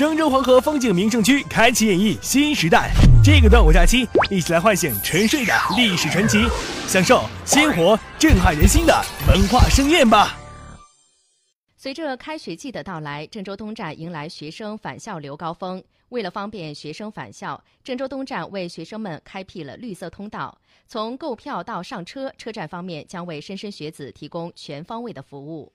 郑州黄河风景名胜区开启演绎新时代。这个端午假期，一起来唤醒沉睡的历史传奇，享受鲜活震撼人心的文化盛宴吧。随着开学季的到来，郑州东站迎来学生返校流高峰。为了方便学生返校，郑州东站为学生们开辟了绿色通道。从购票到上车，车站方面将为莘莘学子提供全方位的服务。